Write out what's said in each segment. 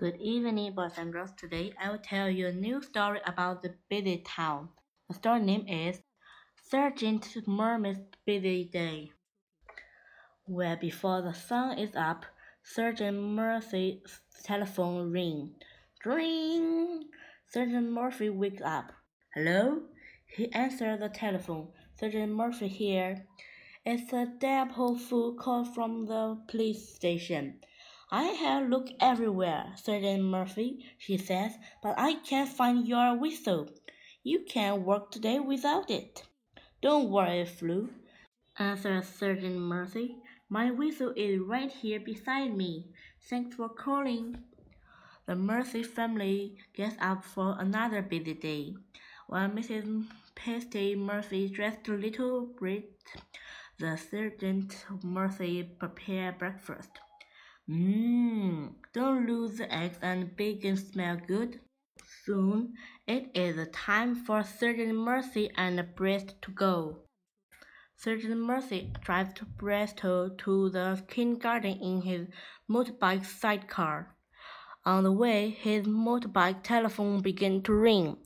Good evening, boys and girls. Today I will tell you a new story about the busy town. The story name is Sergeant Murphy's Busy Day. Well, before the sun is up, Sergeant Murphy's telephone rings. Ring! Sergeant Murphy wakes up. Hello? He answered the telephone. Sergeant Murphy here. It's a depot full call from the police station. I have looked everywhere, Sergeant Murphy, she says, but I can't find your whistle. You can't work today without it. Don't worry, Flo, answered Sergeant Murphy. My whistle is right here beside me. Thanks for calling. The Murphy family gets up for another busy day. While Mrs. Pasty Murphy dressed little Brit, the Sergeant Murphy prepared breakfast. Mmm, don't lose the eggs and bacon smell good. Soon it is time for Sergeant Murphy and Brist to go. Sergeant Murphy drives to Bristol to the kindergarten in his motorbike sidecar. On the way, his motorbike telephone began to ring.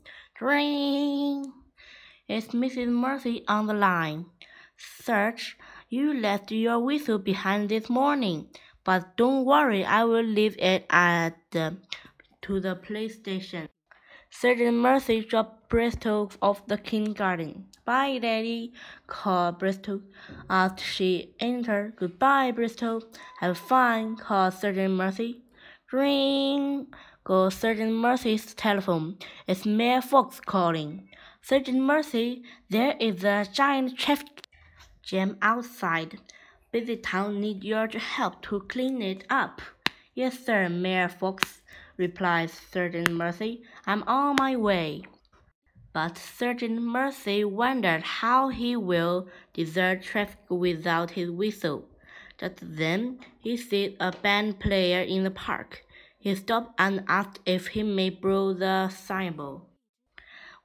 Ring! It's Mrs. Murphy on the line. Serge, you left your whistle behind this morning. But don't worry, I will leave it at the, to the police station. Sergeant Murphy dropped Bristol off the kindergarten. Bye, Daddy, called Bristol as she entered. Goodbye, Bristol. Have fun, called Sergeant Mercy. Ring! goes Sergeant Mercy's telephone. It's Mayor Fox calling. Sergeant Mercy, there is a giant traffic jam outside. Busy town need your help to clean it up. Yes, sir, Mayor Fox, replies Sergeant Murphy. I'm on my way. But Sergeant Murphy wondered how he will desert traffic without his whistle. Just then, he sees a band player in the park. He stopped and asked if he may blow the cymbal.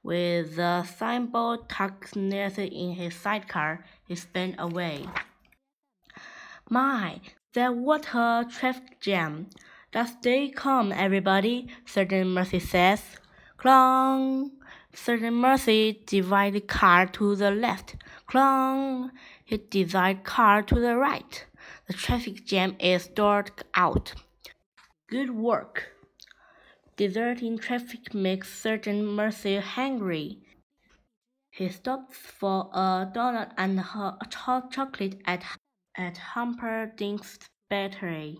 With the cymbal tucked neatly in his sidecar, he sped away. My, that what a traffic jam. Just stay calm, everybody, Sergeant Mercy says. Clong! Sergeant Murphy divided car to the left. Clong! He divided car to the right. The traffic jam is sorted out. Good work. Deserting traffic makes Sergeant Mercy hungry. He stops for a donut and a hot chocolate at at Humperdinck's Bakery.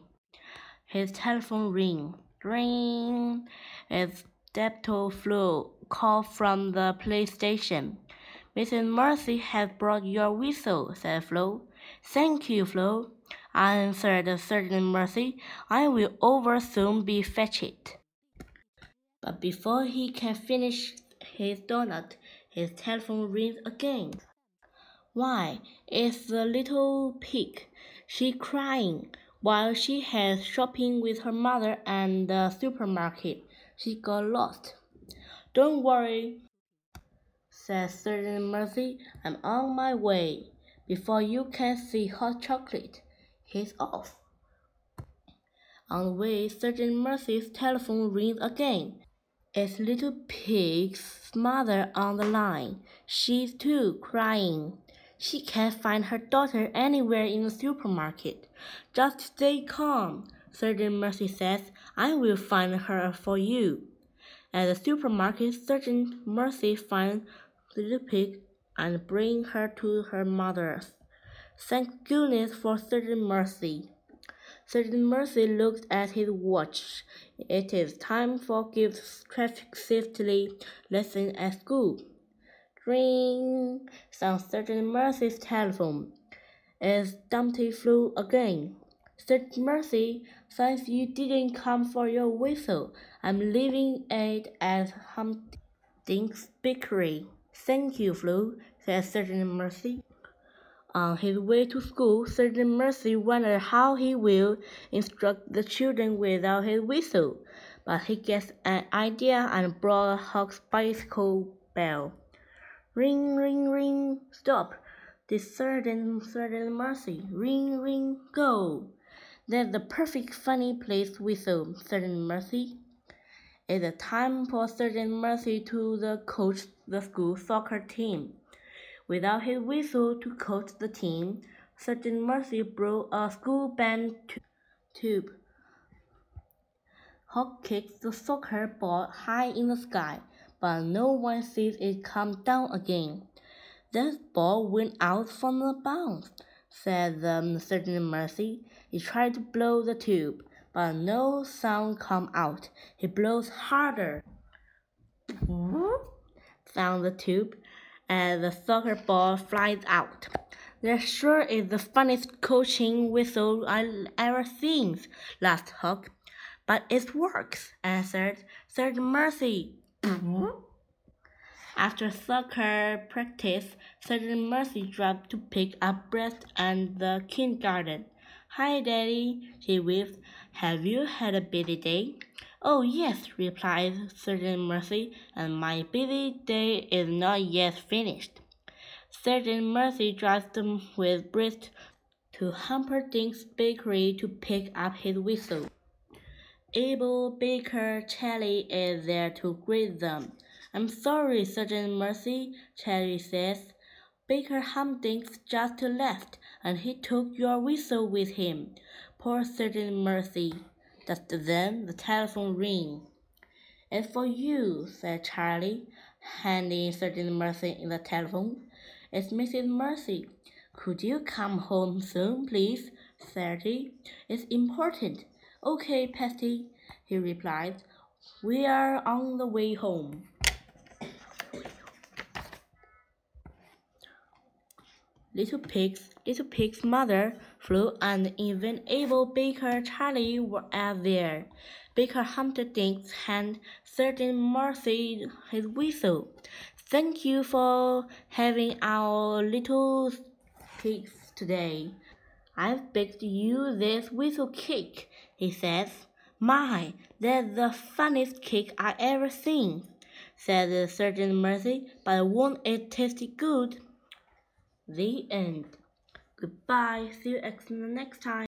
His telephone ring. Ring. It's Deputy Flo call from the police station. Mrs. Mercy has brought your whistle, said Flo. Thank you, Flo, answered Sergeant Mercy. I will over soon be fetched. But before he can finish his donut, his telephone rings again. Why, it's the little pig. She crying while she has shopping with her mother and the supermarket. She got lost. Don't worry, says Sergeant Murphy. I'm on my way. Before you can see hot chocolate, he's off. On the way, Sergeant Murphy's telephone rings again. It's little pig's mother on the line. She's too crying. She can't find her daughter anywhere in the supermarket. Just stay calm, Sergeant Mercy says. I will find her for you. At the supermarket, Sergeant Mercy finds Little Pig and brings her to her mother's. Thank goodness for Sergeant Mercy. Sergeant Mercy looked at his watch. It is time for Gibbs' traffic safety lesson at school. Ring! Sounds Sergeant Mercy's telephone. It's Deputy Flo again. Sergeant Mercy, says you didn't come for your whistle. I'm leaving it at Humperdinck's Bakery. Thank you, Flo, said Sergeant Mercy. On his way to school, Sergeant Mercy wondered how he will instruct the children without his whistle, but he gets an idea and brought Huck's bicycle bell. Ring, ring, ring, stop. This Sergeant, Sergeant mercy. Ring, ring, go. That's the perfect funny place whistle, um, said Mercy. It's a time for Sergeant Mercy to the coach the school soccer team. Without his whistle to coach the team, Sergeant Mercy blew a school band tube. Hawk kicks the soccer ball high in the sky, but no one sees it come down again. That ball went out from the bounds, said the Sergeant Mercy. He tried to blow the tube, but no sound come out. He blows harder. Sound the tube, and the soccer ball flies out. That sure is the funniest coaching whistle I ever seen, laughed Huck. But it works, answered Sergeant Mercy. Mm-hmm. After soccer practice, Sergeant Mercy dropped to pick up Brett and the kindergarten. Hi, Daddy, she waved. Have you had a busy day? Oh, yes, replied Sergeant Mercy, and my busy day is not yet finished. Sergeant Mercy drives them with Brett to Humperdinck's bakery to pick up his whistle. Able Baker Charlie is there to greet them. I'm sorry, Sergeant Mercy, Charlie says. Baker Humperdinck just left, and he took your whistle with him. Poor Sergeant Mercy. Just then the telephone rang. It's for you, said Charlie, handing Sergeant Mercy the telephone. It's Mrs. Mercy. Could you come home soon, please? he. It's important. Okay, Patty, he replied. We are on the way home. Little Pig's Little Pig's mother, Flo, and even able Baker Charlie were out there. Baker Humperdinck hand Sergeant Mercy his whistle. Thank you for having our little pigs today. I've baked you this whistle cake, he says. My, that's the funniest cake I ever seen, said Sergeant Mercy, but won't it taste good? The end. Goodbye. See you next time.